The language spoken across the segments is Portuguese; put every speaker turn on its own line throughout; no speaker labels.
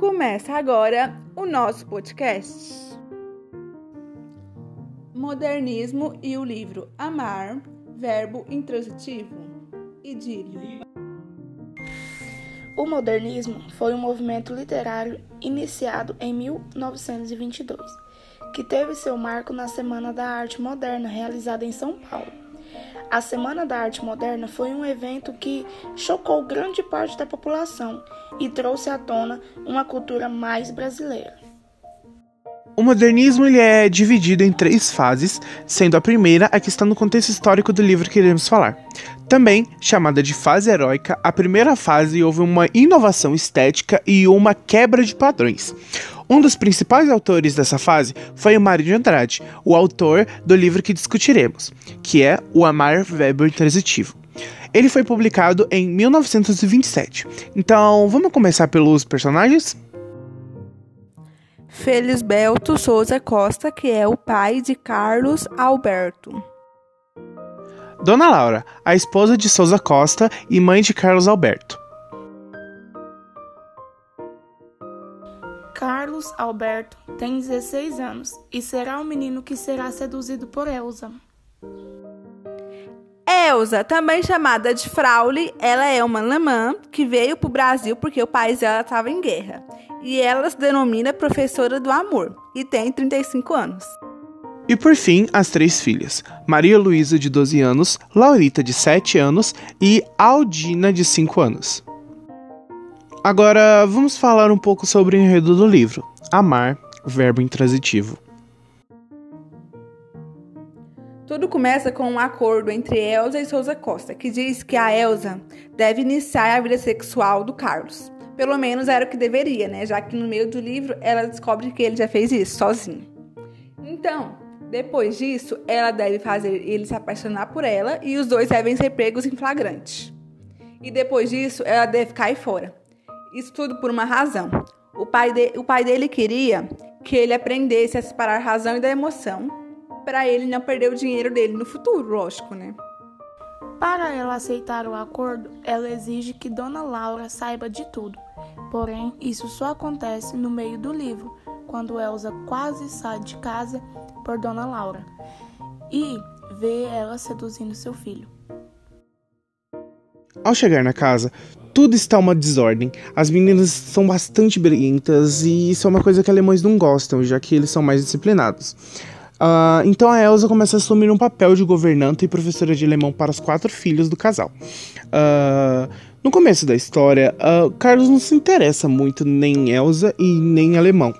Começa agora o nosso podcast. Modernismo e o livro Amar, verbo intransitivo, idílio.
O modernismo foi um movimento literário iniciado em 1922, que teve seu marco na Semana da Arte Moderna, realizada em São Paulo. A Semana da Arte Moderna foi um evento que chocou grande parte da população e trouxe à tona uma cultura mais brasileira.
O modernismo ele é dividido em três fases, sendo a primeira a que está no contexto histórico do livro que iremos falar. Também chamada de fase heróica, a primeira fase houve uma inovação estética e uma quebra de padrões. Um dos principais autores dessa fase foi o Mário de Andrade, o autor do livro que discutiremos, que é O Amar Verbo Intransitivo. Ele foi publicado em 1927. Então, vamos começar pelos personagens?
Felisbelto Souza Costa, que é o pai de Carlos Alberto.
Dona Laura, a esposa de Souza Costa e mãe de Carlos Alberto.
Carlos Alberto tem 16 anos e será o menino que será seduzido por Elsa.
Elsa, também chamada de Fraule, ela é uma alemã que veio para o Brasil porque o país dela estava em guerra. E ela se denomina professora do amor e tem 35 anos.
E por fim, as três filhas: Maria Luísa, de 12 anos, Laurita, de 7 anos e Aldina, de 5 anos. Agora vamos falar um pouco sobre o enredo do livro. Amar, verbo intransitivo.
Tudo começa com um acordo entre Elsa e Souza Costa, que diz que a Elsa deve iniciar a vida sexual do Carlos. Pelo menos era o que deveria, né? Já que no meio do livro ela descobre que ele já fez isso sozinho. Então, depois disso, ela deve fazer ele se apaixonar por ela e os dois devem ser pegos em flagrante. E depois disso, ela deve cair fora. Isso tudo por uma razão. O pai, de, o pai dele queria que ele aprendesse a separar a razão e da emoção, para ele não perder o dinheiro dele no futuro, lógico, né?
Para ela aceitar o acordo, ela exige que Dona Laura saiba de tudo. Porém, isso só acontece no meio do livro, quando Elsa quase sai de casa por Dona Laura e vê ela seduzindo seu filho.
Ao chegar na casa, tudo está uma desordem. As meninas são bastante briguentas e isso é uma coisa que alemães não gostam, já que eles são mais disciplinados. Uh, então a Elsa começa a assumir um papel de governanta e professora de alemão para os quatro filhos do casal. Uh, no começo da história, uh, Carlos não se interessa muito nem em Elsa e nem em alemão.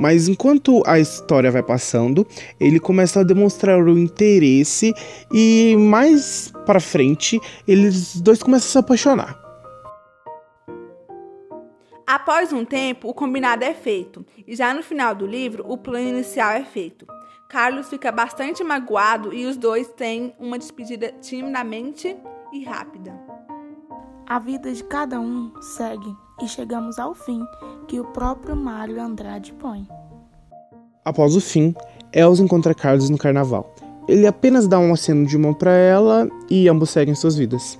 Mas enquanto a história vai passando, ele começa a demonstrar o interesse e mais para frente, eles dois começam a se apaixonar.
Após um tempo, o combinado é feito, e já no final do livro, o plano inicial é feito. Carlos fica bastante magoado e os dois têm uma despedida timidamente e rápida.
A vida de cada um segue e chegamos ao fim que o próprio Mário Andrade põe.
Após o fim, Elsa encontra Carlos no carnaval. Ele apenas dá um aceno de mão para ela e ambos seguem suas vidas.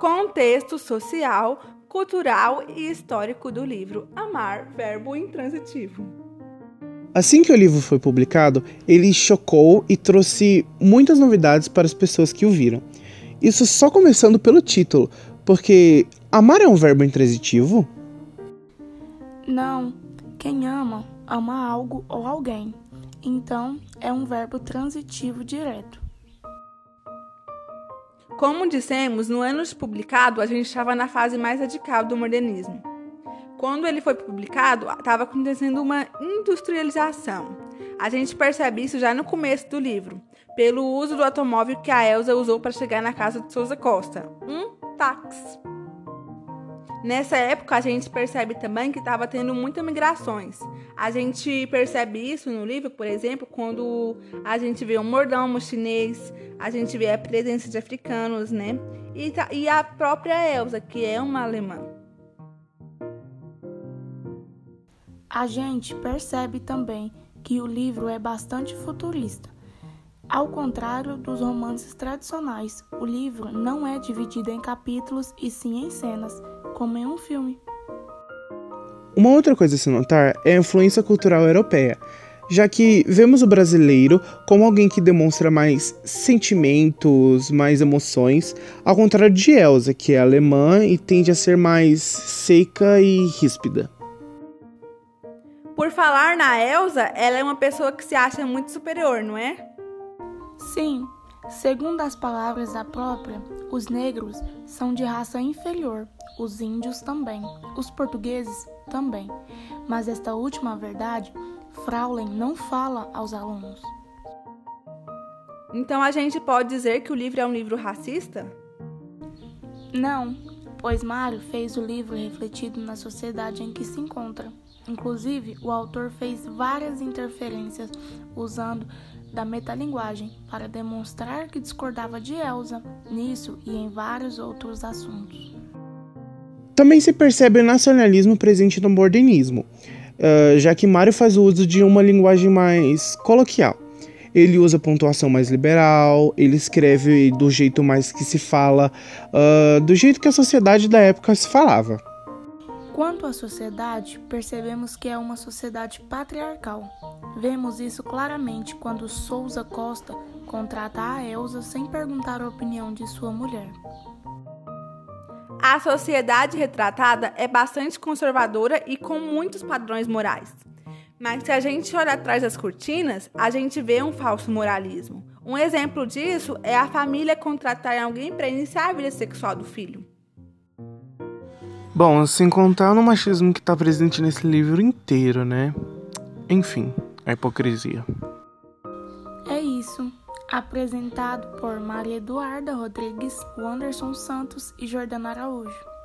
Contexto social cultural e histórico do livro Amar, verbo intransitivo.
Assim que o livro foi publicado, ele chocou e trouxe muitas novidades para as pessoas que o viram. Isso só começando pelo título, porque amar é um verbo intransitivo?
Não. Quem ama, ama algo ou alguém. Então, é um verbo transitivo direto.
Como dissemos, no ano de publicado, a gente estava na fase mais radical do modernismo. Quando ele foi publicado, estava acontecendo uma industrialização. A gente percebe isso já no começo do livro, pelo uso do automóvel que a Elsa usou para chegar na casa de Souza Costa, um táxi. Nessa época, a gente percebe também que estava tendo muitas migrações. A gente percebe isso no livro, por exemplo, quando a gente vê o mordomo chinês, a gente vê a presença de africanos, né? E, e a própria Elsa, que é uma alemã.
A gente percebe também que o livro é bastante futurista. Ao contrário dos romances tradicionais, o livro não é dividido em capítulos e sim em cenas como em um filme.
Uma outra coisa a se notar é a influência cultural europeia, já que vemos o brasileiro como alguém que demonstra mais sentimentos, mais emoções, ao contrário de Elsa, que é alemã e tende a ser mais seca e ríspida.
Por falar na Elsa, ela é uma pessoa que se acha muito superior, não é?
Sim, segundo as palavras da própria, os negros são de raça inferior, os índios também, os portugueses também. Mas esta última verdade, Fraulein não fala aos alunos.
Então a gente pode dizer que o livro é um livro racista?
Não, pois Mário fez o livro refletido na sociedade em que se encontra. Inclusive, o autor fez várias interferências usando da metalinguagem para demonstrar que discordava de Elsa nisso e em vários outros assuntos.
Também se percebe o nacionalismo presente no modernismo, uh, já que Mário faz uso de uma linguagem mais coloquial. Ele usa pontuação mais liberal, ele escreve do jeito mais que se fala, uh, do jeito que a sociedade da época se falava.
Quanto à sociedade, percebemos que é uma sociedade patriarcal. Vemos isso claramente quando Souza Costa contrata a Elsa sem perguntar a opinião de sua mulher.
A sociedade retratada é bastante conservadora e com muitos padrões morais. Mas se a gente olhar atrás das cortinas, a gente vê um falso moralismo. Um exemplo disso é a família contratar alguém para iniciar a vida sexual do filho.
Bom, sem contar no machismo que está presente nesse livro inteiro, né? Enfim, a hipocrisia.
É isso. Apresentado por Maria Eduarda Rodrigues, Wanderson Santos e Jordana Araújo.